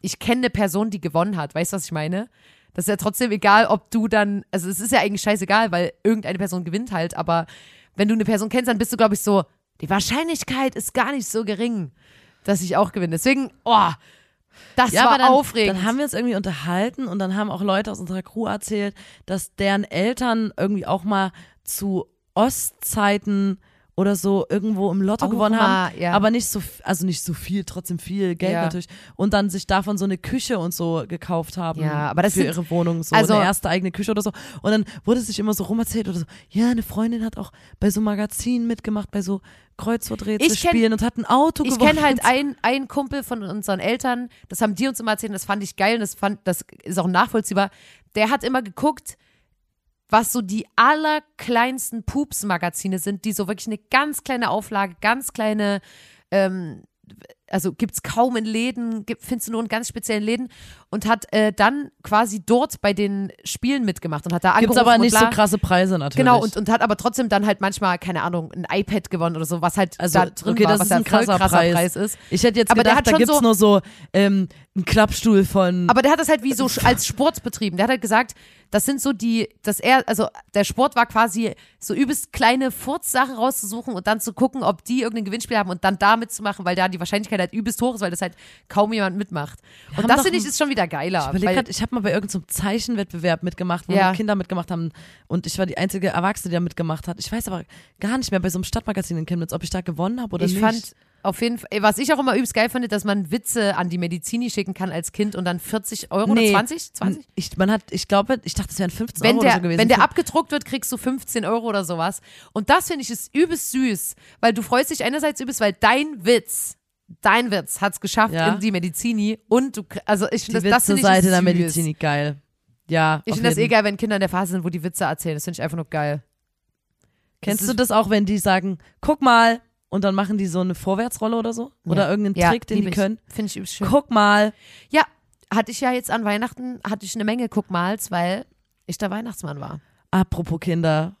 ich kenne eine Person, die gewonnen hat. Weißt du, was ich meine? Das ist ja trotzdem egal, ob du dann, also es ist ja eigentlich scheißegal, weil irgendeine Person gewinnt halt, aber wenn du eine Person kennst, dann bist du, glaube ich, so, die Wahrscheinlichkeit ist gar nicht so gering, dass ich auch gewinne. Deswegen, oh, das ja, war dann, aufregend. dann haben wir uns irgendwie unterhalten und dann haben auch Leute aus unserer Crew erzählt, dass deren Eltern irgendwie auch mal zu Ostzeiten oder so irgendwo im Lotto Auch gewonnen mal, haben, ja. aber nicht so, also nicht so viel, trotzdem viel Geld Ja. natürlich und dann sich davon so eine Küche und so gekauft haben Ja, aber das für sind- ihre Wohnung, so also- eine erste eigene Küche oder so und dann wurde sich immer so rumerzählt oder so, ja, eine Freundin hat auch bei so Magazinen mitgemacht, bei so Kreuzworträtsel Ich kenn- spielen und hat ein Auto ich gewonnen. kenne halt einen, einen Kumpel von unseren Eltern, das haben die uns immer erzählt, das fand ich geil und das, fand, das ist auch nachvollziehbar. Der hat immer geguckt, was so die allerkleinsten Pups-Magazine sind, die so wirklich eine ganz kleine Auflage, ganz kleine, ähm, also gibt's kaum in Läden, gibt, findest du nur in ganz speziellen Läden und hat äh, dann quasi dort bei den Spielen mitgemacht und hat da Gibt's angerufen aber nicht so bla. krasse Preise natürlich. Genau, und, und hat aber trotzdem dann halt manchmal, keine Ahnung, ein iPad gewonnen oder so, was halt Also, da drin okay, war, das was ist ein krasser krasser Preis. Preis ist. Ich hätte jetzt Aber der gedacht, hat da gibt's so- nur so ähm, einen Klappstuhl von. Aber der hat das halt wie so als Sport betrieben. Der hat halt gesagt, das sind so die, dass er, also der Sport war quasi so übelst kleine Furzsachen rauszusuchen und dann zu gucken, ob die irgendein Gewinnspiel haben und dann damit zu machen, weil da die Wahrscheinlichkeit halt übelst hoch ist, weil das halt kaum jemand mitmacht. haben Und das finde ich ist schon wieder geiler. ich ich habe mal bei irgendeinem Zeichenwettbewerb mitgemacht, wo Ja. Kinder mitgemacht haben und ich war die einzige Erwachsene, die da mitgemacht hat. Ich weiß aber gar nicht mehr bei so einem Stadtmagazin in Chemnitz, ob ich da gewonnen habe oder ich nicht. fand auf jeden Fall, was ich auch immer übelst geil finde, dass man Witze an die Medizini schicken kann als Kind und dann 40 Euro Nee. oder 20? 20? Ich, man hat, ich glaube, ich dachte, es wären 15 Wenn Euro oder der, so gewesen. wenn der abgedruckt wird, kriegst du 15 Euro oder sowas. Und das finde ich ist übelst süß, weil du freust dich einerseits übelst, weil dein Witz, dein Witz hat's geschafft Ja. in die Medizini und du, also ich finde das, das finde ich Seite der süß. Medizin, geil. Ja, Ich finde das eh geil, wenn Kinder in der Phase sind, wo die Witze erzählen. Das finde ich einfach nur geil. Kennst Das du das auch, wenn die sagen, guck mal, und dann machen die so eine Vorwärtsrolle oder so? Oder Ja. irgendeinen Ja, Trick, den die ich. können? Finde ich übelst schön. Guck mal. Ja, hatte ich ja jetzt an Weihnachten, hatte ich eine Menge Guckmals, weil ich der Weihnachtsmann war. Apropos Kinder.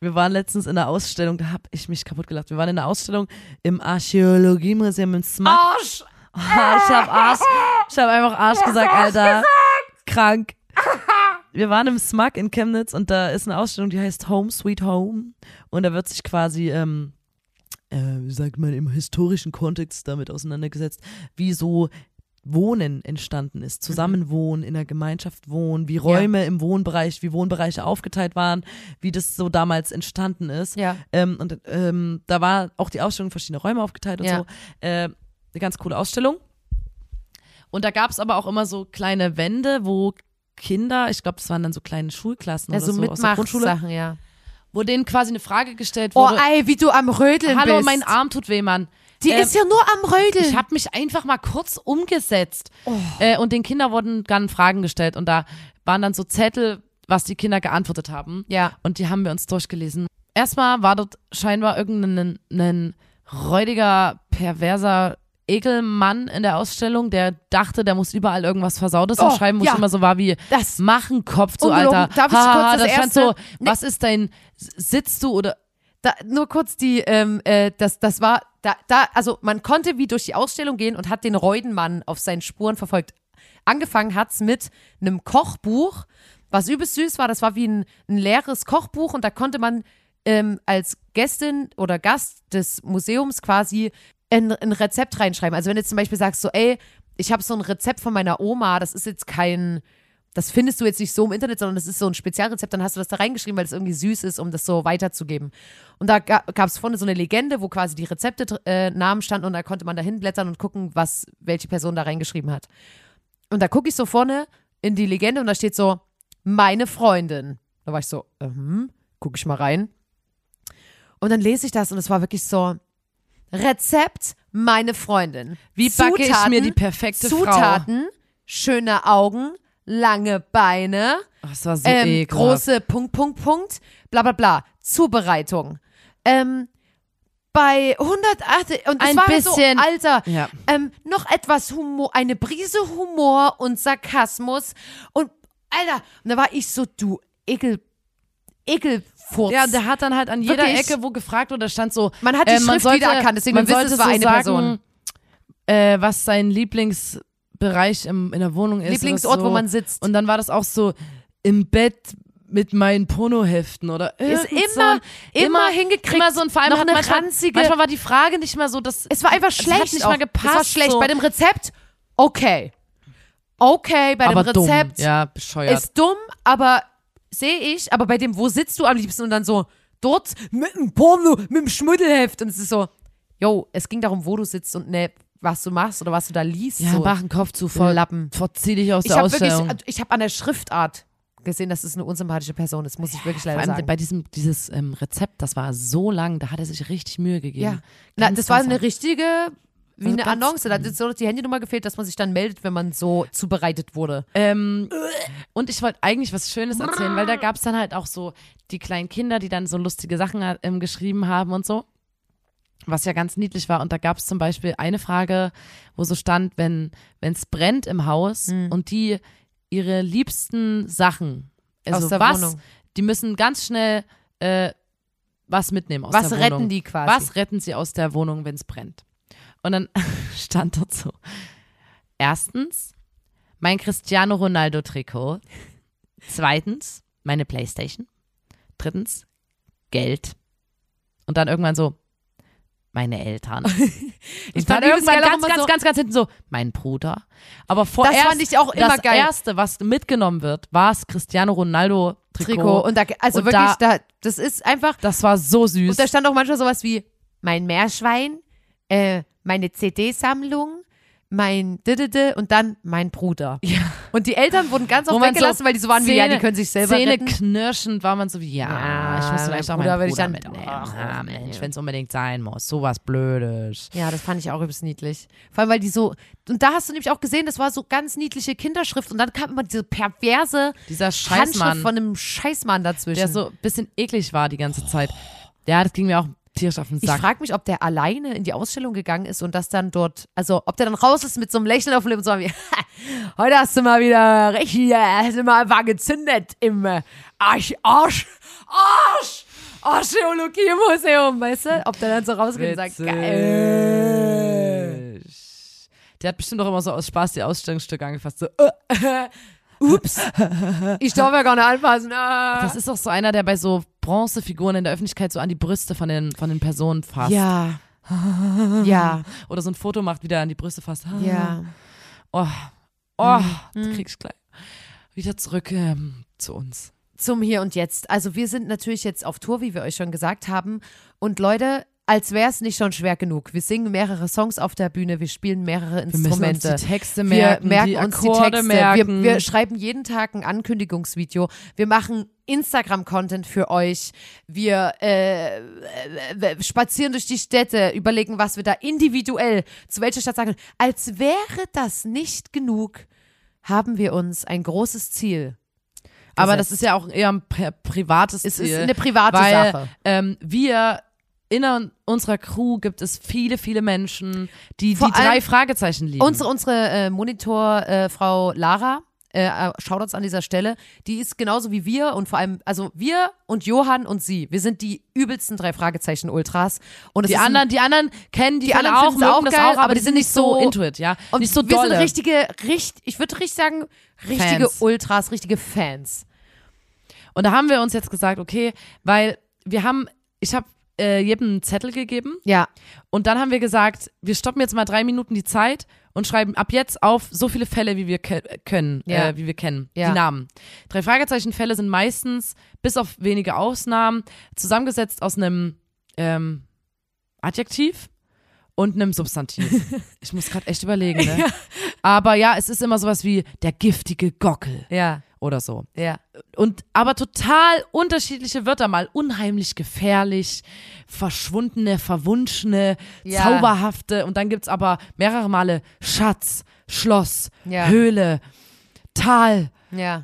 Wir waren letztens in der Ausstellung, da hab ich mich kaputt gelacht. Wir waren in der Ausstellung im Archäologiemuseum in Smack. Arsch! Ah, ich hab Arsch. Ich hab einfach Arsch gesagt, Alter. Krank. Wir waren im Smack in Chemnitz und da ist eine Ausstellung, die heißt Home Sweet Home. Und da wird sich quasi, ähm, äh, wie sagt man, im historischen Kontext damit auseinandergesetzt, wie so Wohnen entstanden ist. Zusammenwohnen, in der Gemeinschaft wohnen, wie Räume im Wohnbereich, wie Wohnbereiche aufgeteilt waren, wie das so damals entstanden ist. Ja. Ähm, und ähm, da war auch die Ausstellung verschiedene Räume aufgeteilt und Ja. so. Äh, eine ganz coole Ausstellung. Und da gab es aber auch immer so kleine Wände, wo Kinder, ich glaube, das waren dann so kleine Schulklassen Also oder so aus der Grundschule, Mitmachsachen, ja. Wo denen quasi eine Frage gestellt Oh, wurde. ey, wie du am Rödeln Hallo, bist. mein Arm tut weh, Mann. Die Ähm, ist ja nur am Rödeln. Ich habe mich einfach mal kurz umgesetzt. Oh. Äh, und den Kindern wurden dann Fragen gestellt. Und da waren dann so Zettel, was die Kinder geantwortet haben. ja. Und die haben wir uns durchgelesen. Erstmal war dort scheinbar irgendein ein räudiger, perverser Ekelmann in der Ausstellung, der dachte, der muss überall irgendwas Versautes Oh, schreiben, wo ja. immer so war wie, Das- mach einen Kopf zu. Alter. Darf ich Ha, kurz das da stand erste- so, Nee. was ist dein, sitzt du oder, Da, nur kurz die, ähm, äh, das, das war, da, da, also man konnte wie durch die Ausstellung gehen und hat den Reudenmann auf seinen Spuren verfolgt. Angefangen hat's mit einem Kochbuch, was übelst süß war. Das war wie ein, ein leeres Kochbuch und da konnte man ähm, als Gästin oder Gast des Museums quasi ein, ein Rezept reinschreiben. Also wenn du jetzt zum Beispiel sagst so, ey, ich habe so ein Rezept von meiner Oma, das ist jetzt kein, das findest du jetzt nicht so im Internet, sondern das ist so ein Spezialrezept, dann hast du das da reingeschrieben, weil es irgendwie süß ist, um das so weiterzugeben. Und da ga, gab es vorne so eine Legende, wo quasi die Rezepte äh, standen und da konnte man da hinblättern und gucken, was welche Person da reingeschrieben hat. Und da gucke ich so vorne in die Legende und da steht so, meine Freundin. Da war ich so, ähm, gucke ich mal rein. Und dann lese ich das und es war wirklich so, Rezept, meine Freundin. Wie backe ich mir die perfekte Frau? Zutaten, schöne Augen, lange Beine, Oh, das war so ähm, ekelhaft. große Punkt, Punkt, Punkt, bla bla bla. Zubereitung. Ähm, bei 108 und es Ein war bisschen- so, Alter, Ja. ähm, noch etwas Humor, eine Prise Humor und Sarkasmus und Alter, und da war ich so, du Ekel, Ekelfurz. Ja, der hat dann halt an jeder Wirklich? Ecke, wo gefragt wurde, stand so. Man hat die äh, Schrift wiedererkannt, deswegen man sollte es war so eine sagen, Person. Äh, was sein Lieblingsbereich im, in der Wohnung ist. Lieblingsort, so. wo man sitzt. Und dann war das auch so im Bett mit meinen Pornoheften oder Ist immer, ein- immer, hingekriegt. immer so und vor allem noch eine manchmal, ranzige. manchmal war die Frage nicht mal so, dass es war einfach es schlecht. hat nicht auch. mal gepasst. Es war schlecht. So. Bei dem Rezept, okay. Okay, bei aber dem dumm. Rezept Ja, bescheuert. ist dumm, aber sehe ich, aber bei dem, wo sitzt du am liebsten und dann so, dort mit dem Porno, mit dem Schmuddelheft und es ist so, yo, es ging darum, wo du sitzt und ne, was du machst oder was du da liest. ja, so. mach einen Kopf zu, voll, Lappen. verzieh dich aus Ich der habe wirklich, Ausstellung. ich habe an der Schriftart gesehen, dass es eine unsympathische Person ist, muss ich wirklich leider sagen. bei diesem dieses ähm, Rezept, das war so lang, da hat er sich richtig Mühe gegeben. Ja. Na, Ganz, das war eine richtige, wie Also eine Annonce. Da hat jetzt so die Handynummer gefehlt, dass man sich dann meldet, wenn man so zubereitet wurde. Ähm, und ich wollte eigentlich was Schönes erzählen, weil da gab es dann halt auch so die kleinen Kinder, die dann so lustige Sachen ähm, geschrieben haben und so. Was ja ganz niedlich war. Und da gab es zum Beispiel eine Frage, wo so stand, wenn es brennt im Haus Hm. und die ihre liebsten Sachen, also Aus der was, Wohnung. die müssen ganz schnell äh, was mitnehmen aus Was der retten Wohnung. die quasi? Was retten sie aus der Wohnung, wenn es brennt? Und dann stand dort so: Erstens, mein Cristiano Ronaldo Trikot. Zweitens, meine Playstation. Drittens, Geld. Und dann irgendwann so, meine Eltern. Ich fand irgendwann ganz, ganz, so- ganz, ganz hinten so, mein Bruder. Aber vorerst, Das fand ich auch immer das geil. Erste, was mitgenommen wird, war das Cristiano Ronaldo Trikot. Trikot. Und da, also Und wirklich, da- da, das ist einfach. das war so süß. Und da stand auch manchmal sowas wie mein Meerschwein, äh, meine CD-Sammlung, mein Didede und dann mein Bruder. ja. Und die Eltern wurden ganz oft weggelassen, so weil die so waren wie, ja, die Zähne- können sich selber Zähne retten. knirschend war man so wie, ja, Ja, ich muss vielleicht auch Bruder meinen würde ich Bruder dann- mitnehmen. Ach, ja. Mensch, wenn es unbedingt sein muss. Sowas Blödes. Ja, das fand ich auch übelst niedlich. Vor allem, weil die so, und da hast du nämlich auch gesehen, das war so ganz niedliche Kinderschrift und dann kam immer diese perverse Dieser Handschrift Scheißmann, von einem Scheißmann dazwischen. der so ein bisschen eklig war die ganze Zeit. Ja, das ging mir auch tierisch auf den ich Sack. frage mich, ob der alleine in die Ausstellung gegangen ist und das dann dort, also ob der dann raus ist mit so einem Lächeln auf dem Lippen und so wie, heute hast du mal wieder richtig, äh, hast du mal einfach gezündet im äh, Arsch, Arsch, Arsch, Archäologie-Museum, weißt du? Ob der dann so rausgeht und sagt, geil. Der hat bestimmt auch immer so aus Spaß die Ausstellungsstücke angefasst. So, äh, Ups, ich darf ja gar nicht anfassen. Ah. das ist auch so einer, der bei so Bronzefiguren in der Öffentlichkeit so an die Brüste von den, von den Personen fasst. Ja. Ja, Oder so ein Foto macht, wie der an die Brüste fasst. ja. Oh, oh, Mhm. krieg ich gleich. Wieder zurück ähm, zu uns. Zum Hier und Jetzt. Also wir sind natürlich jetzt auf Tour, wie wir euch schon gesagt haben. Und Leute, als wäre es nicht schon schwer genug. Wir singen mehrere Songs auf der Bühne, wir spielen mehrere Wir müssen Instrumente. uns die Texte wir merken, merken die uns die Akkorde Texte. merken. Wir, wir schreiben jeden Tag ein Ankündigungsvideo. Wir machen Instagram-Content für euch. Wir äh, äh, spazieren durch die Städte, überlegen, was wir da individuell zu welcher Stadt sagen. Als wäre das nicht genug, haben wir uns ein großes Ziel. Aber gesetzt. das ist ja auch eher ein pri privates Es Ziel. ist eine private weil, Sache. Ähm, wir in unserer Crew gibt es viele, viele Menschen, die Vor die drei Fragezeichen lieben. Unsere, unsere äh, Monitorfrau äh, Frau Lara, äh, äh, Shoutouts an dieser Stelle, die ist genauso wie wir und vor allem, also wir und Johann und sie, wir sind die übelsten drei Fragezeichen Ultras. Und die ist ein- anderen, die anderen kennen die, Die anderen auch, mögen auch das geil, auch, aber, die sind nicht so into it, ja. und nicht so wir dolle. sind richtige, richt, ich würde richtig sagen, richtige Fans. Ultras, richtige Fans. Und da haben wir uns jetzt gesagt, okay, weil wir haben, ich habe äh, jedem einen Zettel gegeben Ja, und dann haben wir gesagt, wir stoppen jetzt mal drei Minuten die Zeit und schreiben ab jetzt auf so viele Fälle, wie wir ke können, Ja. äh, wie wir kennen, Ja. die Namen. Drei Fragezeichen-Fälle sind meistens, bis auf wenige Ausnahmen, zusammengesetzt aus einem ähm, Adjektiv und einem Substantiv. ich muss gerade echt überlegen, ne? Aber ja, es ist immer sowas wie der giftige Gockel ja, oder so. ja. Und aber total unterschiedliche Wörter, mal unheimlich gefährlich, verschwundene, verwunschene, Ja. zauberhafte und dann gibt's aber mehrere Male Schatz, Schloss, Ja. Höhle, Tal. Ja.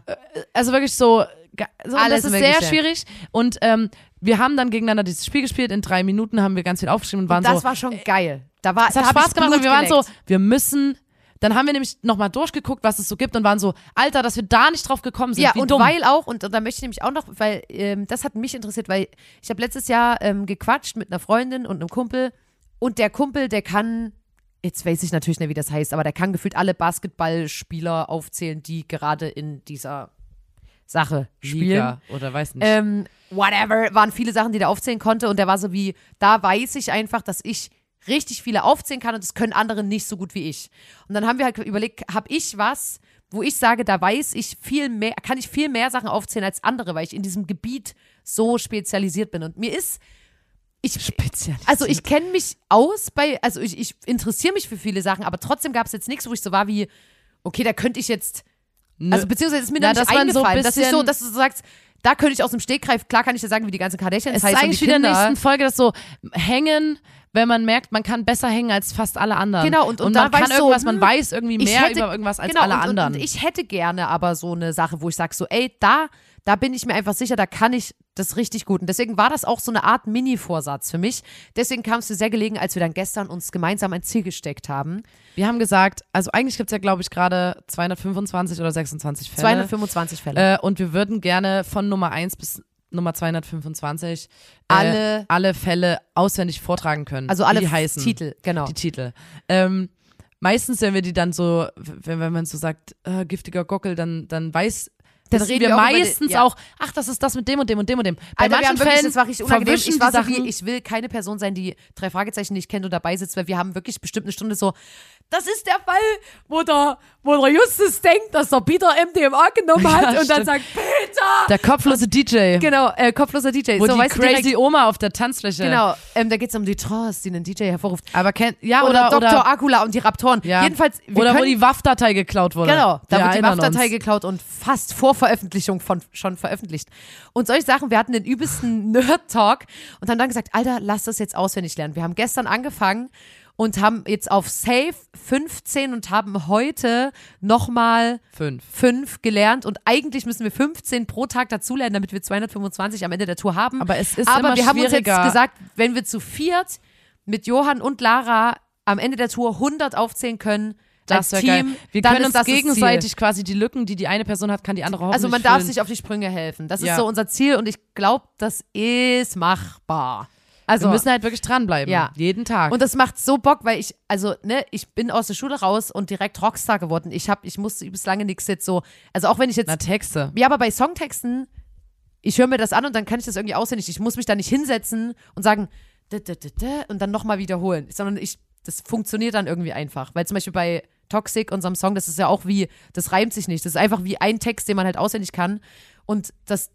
Also wirklich so, so und Alles das ist sehr schwierig. Und ähm, wir haben dann gegeneinander dieses Spiel gespielt. In drei Minuten haben wir ganz viel aufgeschrieben und waren Das so. war schon geil. Da war, es hat Spaß gemacht und wir waren so, geleckt. wir müssen. Dann haben wir nämlich nochmal durchgeguckt, was es so gibt und waren so, Alter, dass wir da nicht drauf gekommen sind. Ja, wie und dumm. weil auch, und, da möchte ich nämlich auch noch, weil ähm, das hat mich interessiert, weil ich habe letztes Jahr ähm, gequatscht mit einer Freundin und einem Kumpel und der Kumpel, der kann, jetzt weiß ich natürlich nicht, wie das heißt, aber der kann gefühlt alle Basketballspieler aufzählen, die gerade in dieser Sache spielen. Liga oder weiß nicht. Ähm, whatever, waren viele Sachen, die der aufzählen konnte und der war so wie, da weiß ich einfach, dass ich richtig viele aufzählen kann und das können andere nicht so gut wie ich. Und dann haben wir halt überlegt, habe ich was, wo ich sage, da weiß ich viel mehr, kann ich viel mehr Sachen aufzählen als andere, weil ich in diesem Gebiet so spezialisiert bin. Und mir ist, ich, Spezialisiert. also ich kenne mich aus bei, also ich, ich interessiere mich für viele Sachen, aber trotzdem gab es jetzt nichts, wo ich so war wie, okay, da könnte ich jetzt Nö. also beziehungsweise ist mir Na, dann nicht dass man so eingefallen, dass ich so, dass du so sagst, da könnte ich aus dem Stegreif, klar kann ich dir sagen, wie die ganzen Kardashians es ist heißen und eigentlich die wieder in der nächsten Folge, das so hängen, wenn man merkt, man kann besser hängen als fast alle anderen. Genau, und- und und da man kann irgendwas, man hm, weiß irgendwie mehr hätte- über irgendwas als genau, alle und, anderen. Und ich hätte gerne aber so eine Sache, wo ich sage so, ey, da, da bin ich mir einfach sicher, da kann ich das richtig gut. Und deswegen war das auch so eine Art Mini-Vorsatz für mich. Deswegen kam es mir sehr gelegen, als wir dann gestern uns gemeinsam ein Ziel gesteckt haben. Wir haben gesagt, also eigentlich gibt es ja, glaube ich, gerade 225 oder 26 Fälle. 225 Fälle. Äh, und wir würden gerne von Nummer 1 bis Nummer 225 äh, Alle- alle Fälle auswendig vortragen können. also alle die heißen. Titel, genau. Die Titel. Ähm, meistens, wenn wir die dann so, wenn, wenn man so sagt, äh, giftiger Gockel, dann, dann weiß Dann reden wir auch meistens ja. auch, ach, das ist das mit dem und dem und dem und dem. Bei Alter, wir manchen wirklich, Fällen das war richtig unangenehm. Ich war so wie, ich will keine Person sein, die drei Fragezeichen nicht kennt und dabei sitzt, weil wir haben wirklich bestimmt eine Stunde so, das ist der Fall, wo der, wo der Justus denkt, dass der Peter MDMA genommen hat Ja, und dann sagt, Peter! der kopflose DJ, Genau, äh, kopfloser DJ. wo so, die weißt du, crazy direkt, Oma auf der Tanzfläche. Genau, ähm, da geht es um die Trance, die einen DJ hervorruft. Aber kennt, ja, Oder, oder, Dr. Akula und die Raptoren. ja. Jedenfalls, wir oder wo können, die WAF-Datei geklaut wurde. Genau, da Wir wird die WAF-Datei geklaut und fast vor Veröffentlichung von, schon veröffentlicht. Und solche Sachen, wir hatten den übelsten Nerd-Talk und haben dann gesagt, Alter, lass das jetzt auswendig lernen. Wir haben gestern angefangen und haben jetzt auf Safe 15 und haben heute nochmal Fünf. fünf gelernt und eigentlich müssen wir 15 pro Tag dazulernen, damit wir 225 am Ende der Tour haben. Aber es ist Aber immer wir haben uns jetzt gesagt, wenn wir zu viert mit Johann und Lara am Ende der Tour 100 aufzählen können, Das als Team, geil. Wir dann können uns gegenseitig quasi die Lücken, die die eine Person hat, kann die andere hoffentlich Also man darf füllen. sich auf die Sprünge helfen. Das Ja. ist so unser Ziel und ich glaube, das ist machbar. Also wir müssen halt wirklich dranbleiben. Ja. Jeden Tag. und das macht so Bock, weil ich, also, ne, ich bin aus der Schule raus und direkt Rockstar geworden. Ich hab, ich musste übelst lange nichts jetzt so, also auch wenn ich jetzt, Na, Texte. ja, aber bei Songtexten, ich höre mir das an und dann kann ich das irgendwie auswendig. Ich muss mich da nicht hinsetzen und sagen, und dann nochmal wiederholen, sondern ich, das funktioniert dann irgendwie einfach. Weil zum Beispiel bei Toxic, unserem Song, das ist ja auch wie, das reimt sich nicht. Das ist einfach wie ein Text, den man halt auswendig kann. Und das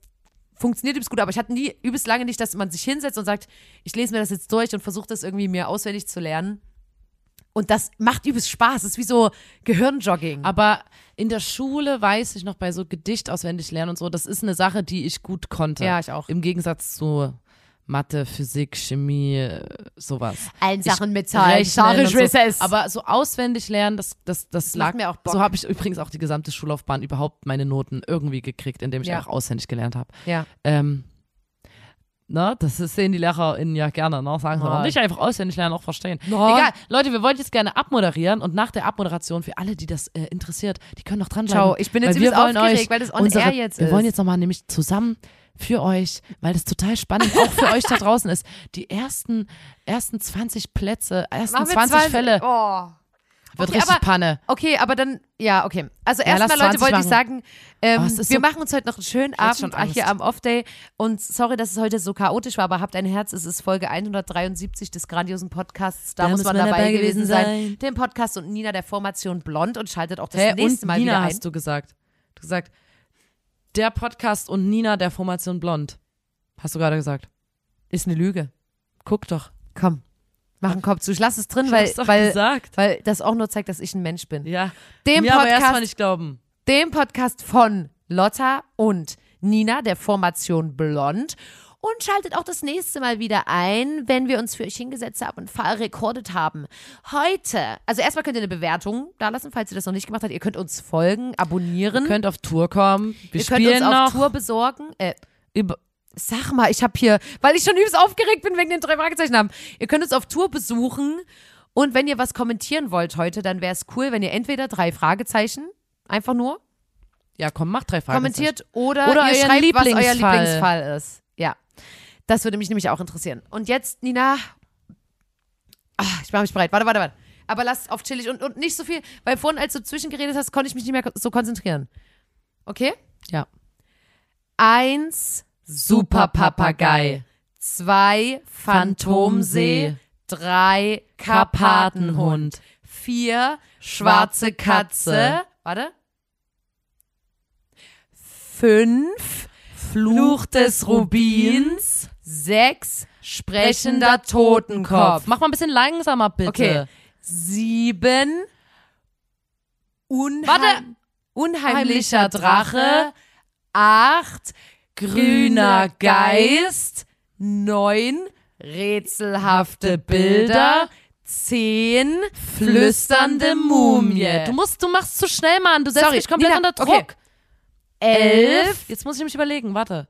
funktioniert übelst gut, aber ich hatte nie übelst lange nicht, dass man sich hinsetzt und sagt, ich lese mir das jetzt durch und versuche das irgendwie mir auswendig zu lernen. Und das macht übelst Spaß. Das ist wie so Gehirnjogging. Aber in der Schule weiß ich noch bei so Gedicht auswendig lernen und so, das ist eine Sache, die ich gut konnte. Ja, ich auch. Im Gegensatz zu Mathe, Physik, Chemie, sowas. Allen Sachen mit Rechnen und so. Aber so auswendig lernen, das, das, das, Das lag macht mir auch Bock. So habe ich übrigens auch die gesamte Schullaufbahn überhaupt meine Noten irgendwie gekriegt, indem ich Ja. einfach auswendig gelernt habe. ja. Ähm, ne, das sehen die LehrerInnen ja gerne, ne? Sagen sie doch nicht einfach auswendig lernen, auch verstehen. Nein. Egal, Leute, wir wollen jetzt gerne abmoderieren und nach der Abmoderation, für alle, die das äh, interessiert, die können noch dranbleiben. Ciao. Ich bin jetzt wir übelst wollen aufgeregt, euch weil das on unsere, air jetzt Wir ist. wollen jetzt nochmal nämlich zusammen für euch, weil das total spannend auch für euch da draußen ist, die ersten, ersten 20 Plätze, ersten Machen wir 20 zwei- Fälle Oh. wird Okay, richtig aber- Panne. Okay, aber dann, ja, okay. Also Ja, erstmal, Leute, 20 wollte ich sagen, ähm, Oh, wir so- machen uns heute noch einen schönen Abend hier am Off-Day. Und sorry, dass es heute so chaotisch war, aber habt ein Herz, es ist Folge 173 des grandiosen Podcasts. Da, Da muss muss man man dabei dabei gewesen sein. sein. Dem Podcast und Nina der Formation Blond und schaltet auch das Hä, nächste und Mal Nina wieder ein. hast du gesagt. Du hast gesagt, der Podcast und Nina der Formation Blond. Hast du gerade gesagt. Ist eine Lüge. Guck doch. Komm, mach einen Kopf zu. Ich lass es drin, Ich weil, weil, gesagt. weil das auch nur zeigt, dass ich ein Mensch bin. Ja. Dem Mir aber erstmal Podcast nicht glauben. dem Podcast von Lotta und Nina der Formation Blond. Und schaltet auch das nächste Mal wieder ein, wenn wir uns für euch hingesetzt haben und Fall rekordet haben. Heute, also erstmal könnt ihr eine Bewertung da lassen, falls ihr das noch nicht gemacht habt. Ihr könnt uns folgen, abonnieren. Ihr könnt auf Tour kommen. Wir ihr könnt uns noch. auf Tour besorgen. Äh, Über sag mal, ich habe hier, weil ich schon übelst aufgeregt bin wegen den drei Fragezeichen haben. Ihr könnt uns auf Tour besuchen und wenn ihr was kommentieren wollt heute, dann wäre es cool, wenn ihr entweder drei Fragezeichen, einfach nur, ja, komm, mach drei Fragen. kommentiert oder, Oder ihr schreibt, was euer. Lieblingsfall ist. Das würde mich nämlich auch interessieren. Und jetzt, Nina. Ah, ich mache mich bereit. Warte, warte, warte. Aber lass auf chillig und, und nicht so viel, weil vorhin, als du zwischengeredet hast, konnte ich mich nicht mehr so konzentrieren. Okay? Ja. Eins, Super Papagei. Zwei, Phantomsee. Drei, Karpatenhund. Vier, schwarze Katze. Warte. Fünf, Fluch des Rubins. Sechs, sprechender Totenkopf. Mach mal ein bisschen langsamer, bitte. Okay. Sieben, unheim Warte. unheimlicher Drache. Acht, grüner Geist. Neun, rätselhafte Bilder. Zehn, flüsternde Mumie. Du musst, du machst zu schnell, Mann. Du setzt Sorry, mich komplett Nina, unter okay. Druck. elf, Jetzt muss ich mich überlegen. Warte.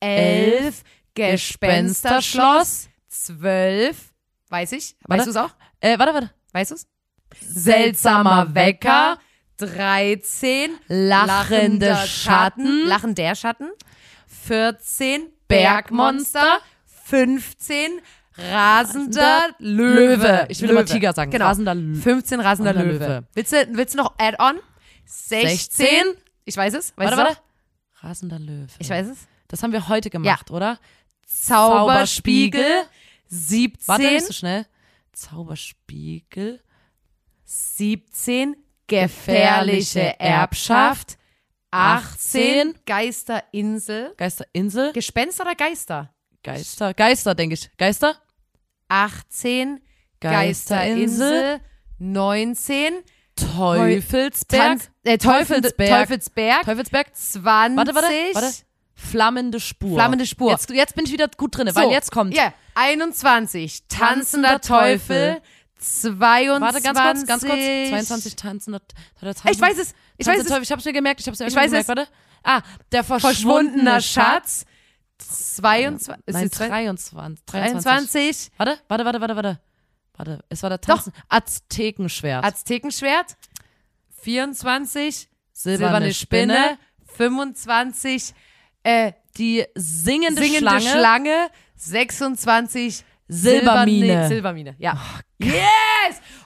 elf, Gespensterschloss. Zwölf, weiß ich. Weißt du es auch? Äh, warte, warte. Weißt du's? Seltsamer Wecker. 13. Lachende Schatten. Lachender Schatten. 14. Bergmonster. 15. Rasender Löwe. Ich will immer Tiger sagen. Genau. Rasender Löwe. 15 rasender Löwe. Löwe. Willst, du, willst du noch Add-on? 16. 16. Ich weiß es. Weißt Warte, du warte. Rasender Löwe. Ich weiß es. Das haben wir heute gemacht, oder? Zauberspiegel. Warte, 17. nicht so schnell. Zauberspiegel. 17 gefährliche Erbschaft, 18 Geisterinsel, Geisterinsel. Gespenster oder Geister? Geister. Geister, denke ich. Geister? 18 Geisterinsel. Geisterinsel, 19 Teufelsberg. Tanz, äh, Teufels, Teufelsberg. Teufelsberg, Teufelsberg. 20 Warte, warte, warte. Flammende Spur. Flammende Spur. Jetzt, jetzt bin ich wieder gut drin, So, weil jetzt kommt. Ja, 21 tanzender Tanzender Teufel. Teufel, 22 Warte, ganz kurz, ganz kurz. 22 tanzender. oder tanzen- Ich weiß es, ich weiß tanzender es. Teufel. Ich hab's mir gemerkt, ich hab's mir Ich weiß gemerkt. Warte. Ah, der verschwundene verschwundener Schatz. Schatz, 22, ist Nein, es zwei- 23. 23 Warte, warte, warte, warte, warte. Warte, es war der Tanzen. Aztekenschwert. Aztekenschwert, 24 Silberne silberne Spinne. Spinne, 25 äh, die singende, singende Schlange. Schlange, 26 Silbermine. Silberne- Silbermine, ja. yes!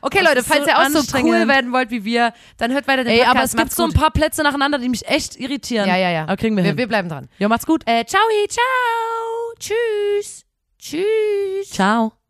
Okay, Das Leute, falls so ihr auch so cool werden wollt wie wir, dann hört weiter den Ey, Podcast. aber es gibt Macht's so ein gut. paar Plätze nacheinander, die mich echt irritieren. Ja, ja, ja. Aber kriegen wir, wir, hin. wir bleiben dran. ja, macht's gut. Äh, ciao, ciao. Tschüss. Tschüss. Ciao.